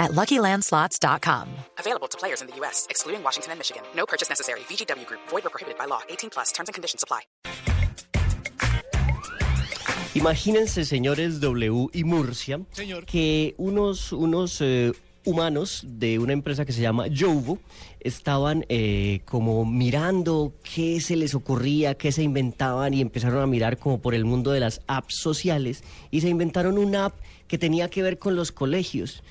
at LuckyLandSlots.com. Available to players in the U.S., excluding Washington and Michigan. No purchase necessary. VGW Group. Void or prohibited by law. 18 plus. Terms and conditions apply. Imagínense, señores W y Murcia, Señor. que unos, unos eh, humanos de una empresa que se llama Jovo estaban eh, como mirando qué se les ocurría, qué se inventaban y empezaron a mirar como por el mundo de las apps sociales y se inventaron una app que tenía que ver con los colegios.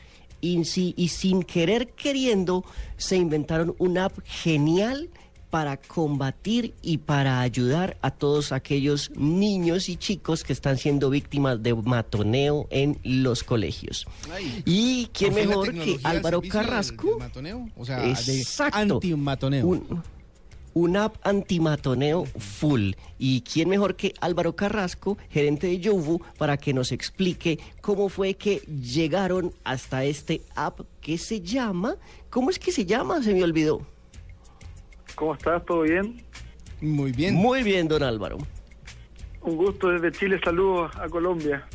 Y, si- y sin querer queriendo se inventaron una app genial para combatir y para ayudar a todos aquellos niños y chicos que están siendo víctimas de matoneo en los colegios. Ay, y quién ¿por fin la mejor que Álvaro del- Carrasco. del matoneo? O sea, Exacto. de antimatoneo. Un, una app antimatoneo full. ¿Y quién mejor que Álvaro Carrasco, gerente de Yovu, para que nos explique cómo fue que llegaron hasta este app que se llama... ¿Cómo es que se llama? Se me olvidó. ¿Cómo estás? ¿Todo bien? Muy bien. Muy bien, don Álvaro. Un gusto desde Chile. Saludos a Colombia.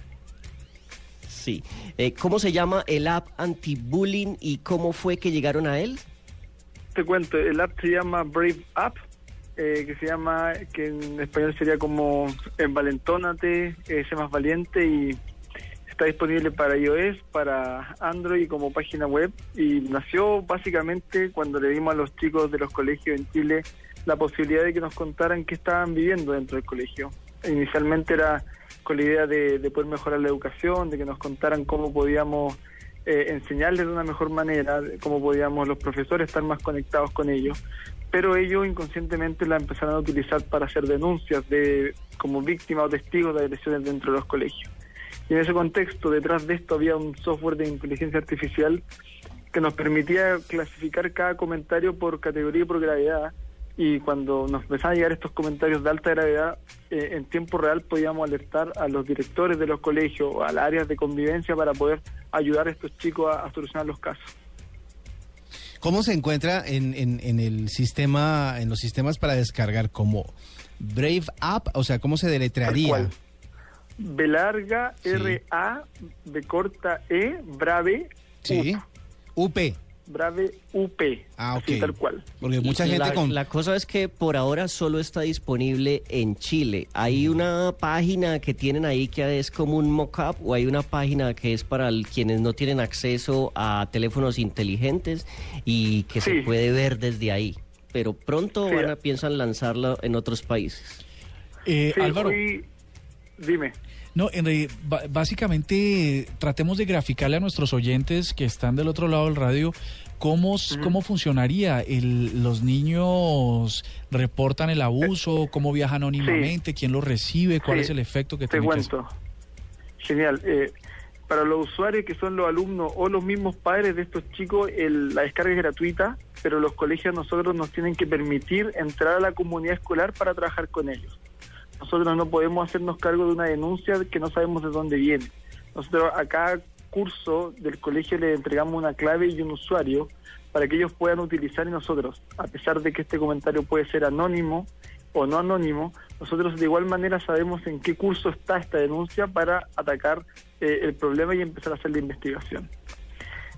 Sí. Eh, ¿Cómo se llama el app anti-bullying y cómo fue que llegaron a él? Te cuento, el app se llama Brave App, eh, que se llama, que en español sería como eh, Valentónate, eh, sé más valiente y está disponible para iOS, para Android como página web y nació básicamente cuando le dimos a los chicos de los colegios en Chile la posibilidad de que nos contaran qué estaban viviendo dentro del colegio. Inicialmente era con la idea de, de poder mejorar la educación, de que nos contaran cómo podíamos eh, enseñarles de una mejor manera, cómo podíamos los profesores estar más conectados con ellos, pero ellos inconscientemente la empezaron a utilizar para hacer denuncias de como víctimas o testigos de agresiones dentro de los colegios. Y en ese contexto, detrás de esto había un software de inteligencia artificial que nos permitía clasificar cada comentario por categoría y por gravedad. Y cuando nos empezaban a llegar estos comentarios de alta gravedad, eh, en tiempo real podíamos alertar a los directores de los colegios o a las áreas de convivencia para poder ayudar a estos chicos a, a solucionar los casos. ¿Cómo se encuentra en, en, en el sistema, en los sistemas para descargar como Brave App? O sea, ¿cómo se deletrearía? B larga, Sí. R A, B corta E, Brave, Sí. UP. Brave UP. Ah, así tal cual. Porque mucha gente la, con... la cosa es que por ahora solo está disponible en Chile. ¿Hay una página que tienen ahí que es como un mock-up o hay una página que es para el- quienes no tienen acceso a teléfonos inteligentes y que se puede ver desde ahí? Pero pronto Sí. van a, piensan lanzarlo en otros países. Eh, Sí, Álvaro, fui- Dime. No, en realidad, ba- básicamente tratemos de graficarle a nuestros oyentes que están del otro lado del radio cómo, cómo funcionaría. El, los niños reportan el abuso, cómo viajan anónimamente, quién lo recibe, cuál Sí, es el efecto que Te tiene hacer. cuento. Genial. Eh, para los usuarios que son los alumnos o los mismos padres de estos chicos, el- la descarga es gratuita, pero los colegios a nosotros nos tienen que permitir entrar a la comunidad escolar para trabajar con ellos. Nosotros no podemos hacernos cargo de una denuncia que no sabemos de dónde viene. Nosotros a cada curso del colegio le entregamos una clave y un usuario para que ellos puedan utilizar y nosotros, a pesar de que este comentario puede ser anónimo o no anónimo, nosotros de igual manera sabemos en qué curso está esta denuncia para atacar eh, el problema y empezar a hacer la investigación.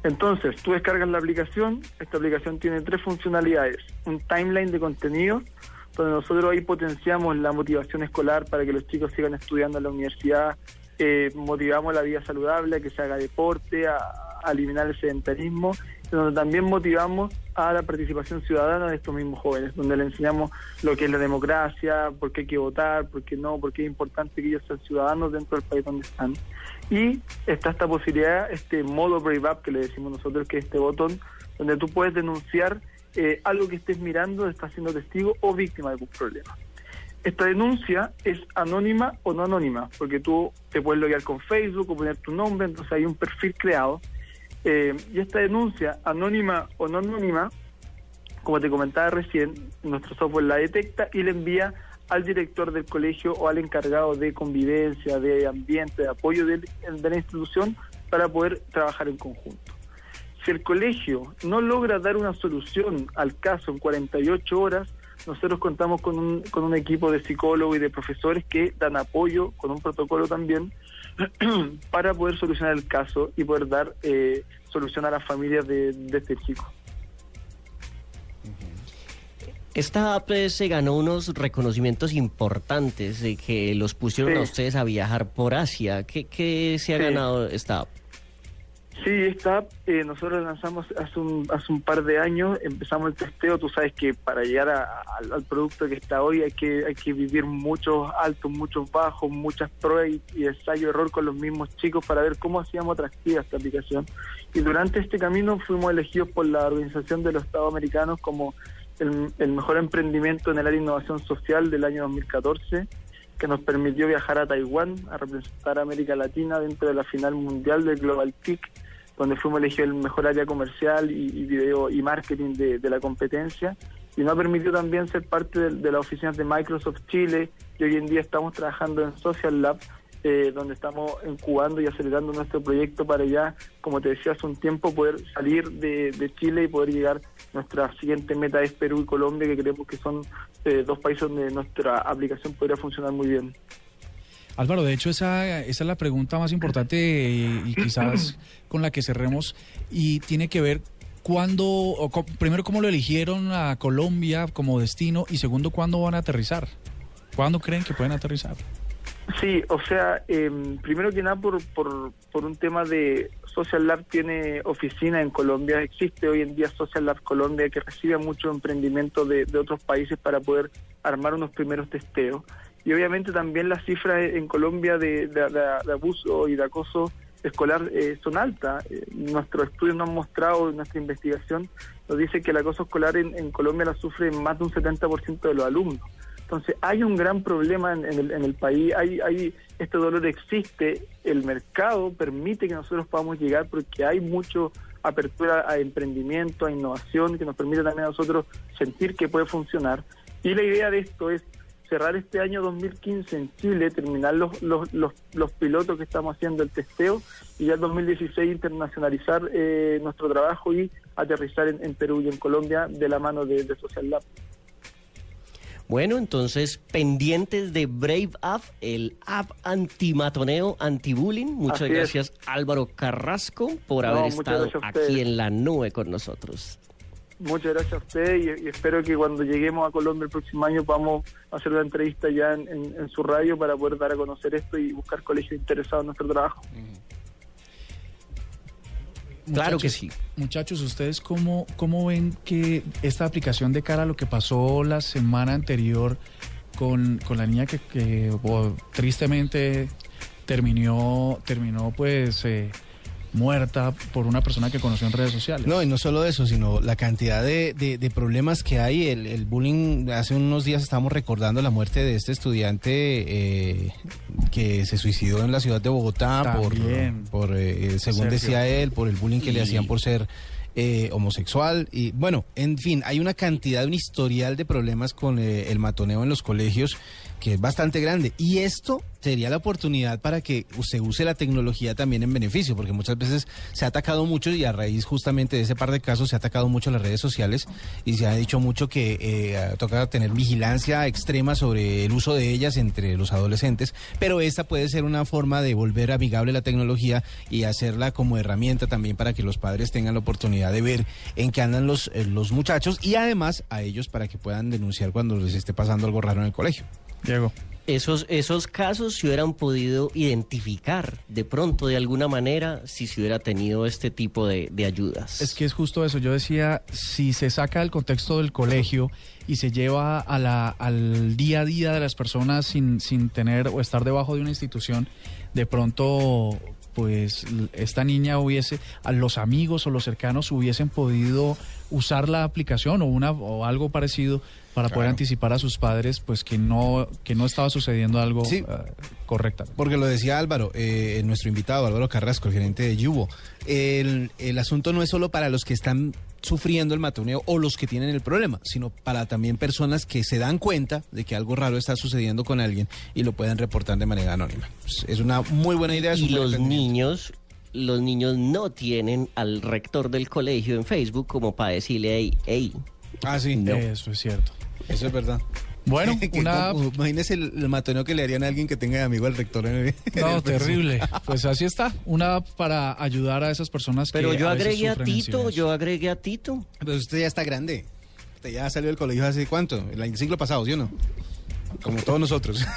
Entonces, tú descargas la aplicación, esta aplicación tiene tres funcionalidades, un timeline de contenido, donde nosotros ahí potenciamos la motivación escolar para que los chicos sigan estudiando en la universidad, eh, motivamos la vida saludable, a que se haga deporte, a, a eliminar el sedentarismo, donde también motivamos a la participación ciudadana de estos mismos jóvenes, donde le enseñamos lo que es la democracia, por qué hay que votar, por qué no, por qué es importante que ellos sean ciudadanos dentro del país donde están. Y está esta posibilidad, este modo Brave Up que le decimos nosotros, que es este botón, donde tú puedes denunciar eh, algo que estés mirando, estás siendo testigo o víctima de algún problema. Esta denuncia es anónima o no anónima, porque tú te puedes loguear con Facebook o poner tu nombre, entonces hay un perfil creado. Eh, y esta denuncia, anónima o no anónima, como te comentaba recién, nuestro software la detecta y le envía al director del colegio o al encargado de convivencia, de ambiente, de apoyo de la institución para poder trabajar en conjunto. Si el colegio no logra dar una solución al caso en 48 horas, nosotros contamos con un, con un equipo de psicólogos y de profesores que dan apoyo, con un protocolo también, para poder solucionar el caso y poder dar eh, solución a las familias de, de este chico. Esta app se ganó unos reconocimientos importantes de que los pusieron Sí. a ustedes a viajar por Asia. ¿Qué, qué se ha Sí. ganado esta app? Sí, esta eh, nosotros la lanzamos hace un, hace un par de años, empezamos el testeo, tú sabes que para llegar a- al, producto que está hoy hay que hay que vivir muchos altos, muchos bajos, muchas pruebas y, y ensayo-error con los mismos chicos para ver cómo hacíamos atractiva esta aplicación. Y durante este camino fuimos elegidos por la Organización de los Estados Americanos como el, el mejor emprendimiento en el área de innovación social del año 2014 que nos permitió viajar a Taiwán a representar a América Latina dentro de la final mundial del Global TIC, donde fuimos elegidos el mejor área comercial y, video y marketing de, la competencia. Y nos ha permitido también ser parte de, de las oficinas de Microsoft Chile y hoy en día estamos trabajando en Social Lab, eh, donde estamos incubando y acelerando nuestro proyecto para ya, como te decía hace un tiempo, poder salir de, de Chile y poder llegar. Nuestra siguiente meta es Perú y Colombia, que creemos que son eh, dos países donde nuestra aplicación podría funcionar muy bien. Álvaro, de hecho esa, esa es la pregunta más importante eh, y quizás con la que cerremos y tiene que ver cuándo, o primero cómo lo eligieron a Colombia como destino y segundo cuándo van a aterrizar. ¿Cuándo creen que pueden aterrizar? Sí, o sea, eh, primero que nada por, por, por un tema de Social Lab tiene oficina en Colombia, existe hoy en día Social Lab Colombia que recibe mucho emprendimiento de, de otros países para poder armar unos primeros testeos. Y obviamente también las cifras en Colombia de, abuso y de acoso escolar eh, son altas. Eh, nuestros estudios nos han mostrado, nuestra investigación nos dice que el acoso escolar en, Colombia la sufren más de un 70% de los alumnos. Entonces hay un gran problema en, en el, en el país, hay, hay este dolor existe, el mercado permite que nosotros podamos llegar porque hay mucho apertura a emprendimiento, a innovación, que nos permite también a nosotros sentir que puede funcionar. Y la idea de esto es cerrar este año 2015 en Chile, terminar los, los, los, los pilotos que estamos haciendo, el testeo, y ya en 2016 internacionalizar eh, nuestro trabajo y aterrizar en, en Perú y en Colombia de la mano de, de Social Lab. Bueno, entonces, pendientes de Brave App, el app antimatoneo, anti-bullying. Muchas Así es. gracias, Álvaro Carrasco, por No, haber estado aquí en la nube con nosotros. Muchas gracias a usted y, y espero que cuando lleguemos a Colombia el próximo año vamos a hacer una entrevista ya en, en- en su radio para poder dar a conocer esto y buscar colegios interesados en nuestro trabajo. Claro que Muchachos, sí. Muchachos, ¿ustedes cómo, cómo ven que esta aplicación de cara a lo que pasó la semana anterior con, con la niña que, que, bo- tristemente terminó, terminó pues eh, muerta por una persona que conoció en redes sociales? No, y no solo eso, sino la cantidad de, de- de problemas que hay. El, el bullying, hace unos días estábamos recordando la muerte de este estudiante eh, que se suicidó en la ciudad de Bogotá por, También. por eh, según Sergio. decía él, por el bullying que le hacían por ser eh, homosexual. Y bueno, en fin, hay una cantidad, un historial de problemas con eh, el matoneo en los colegios que es bastante grande. Y esto sería la oportunidad para que se use la tecnología también en beneficio, porque muchas veces se ha atacado mucho y a raíz justamente de ese par de casos se ha atacado mucho las redes sociales y se ha dicho mucho que eh, toca tener vigilancia extrema sobre el uso de ellas entre los adolescentes, pero esta puede ser una forma de volver amigable la tecnología y hacerla como herramienta también para que los padres tengan la oportunidad de ver en qué andan los, eh, los muchachos y además a ellos para que puedan denunciar cuando les esté pasando algo raro en el colegio. Diego. Esos, esos casos se hubieran podido identificar de pronto de alguna manera si se hubiera tenido este tipo de, de ayudas. Es que es justo eso. Yo decía, si se saca del contexto del colegio y se lleva a la, al día a día de las personas sin, sin tener o estar debajo de una institución, de pronto, pues esta niña hubiese, a los amigos o los cercanos hubiesen podido usar la aplicación o una o algo parecido para poder Claro. anticipar a sus padres, pues que no que no estaba sucediendo algo Sí. eh, correctamente. Porque lo decía Álvaro, eh, nuestro invitado, Álvaro Carrasco, el gerente de Yubo. El, el asunto no es solo para los que están sufriendo el matoneo o los que tienen el problema, sino para también personas que se dan cuenta de que algo raro está sucediendo con alguien y lo pueden reportar de manera anónima. Es- Es una muy buena idea. Y los niños, los niños no tienen al rector del colegio en Facebook como para decirle, hey, hey. Ah, sí, Eso es cierto. eso es verdad. Bueno, una... imagínese el, el matoneo que le harían a alguien que tenga de amigo al rector. En el- No, terrible. Pues así está. Una para ayudar a esas personas que Pero yo a veces agregué a Tito, yo agregué a Tito. Pero usted ya está grande. Usted ya salió del colegio hace cuánto? El siglo pasado, ¿sí o no? Como todos nosotros.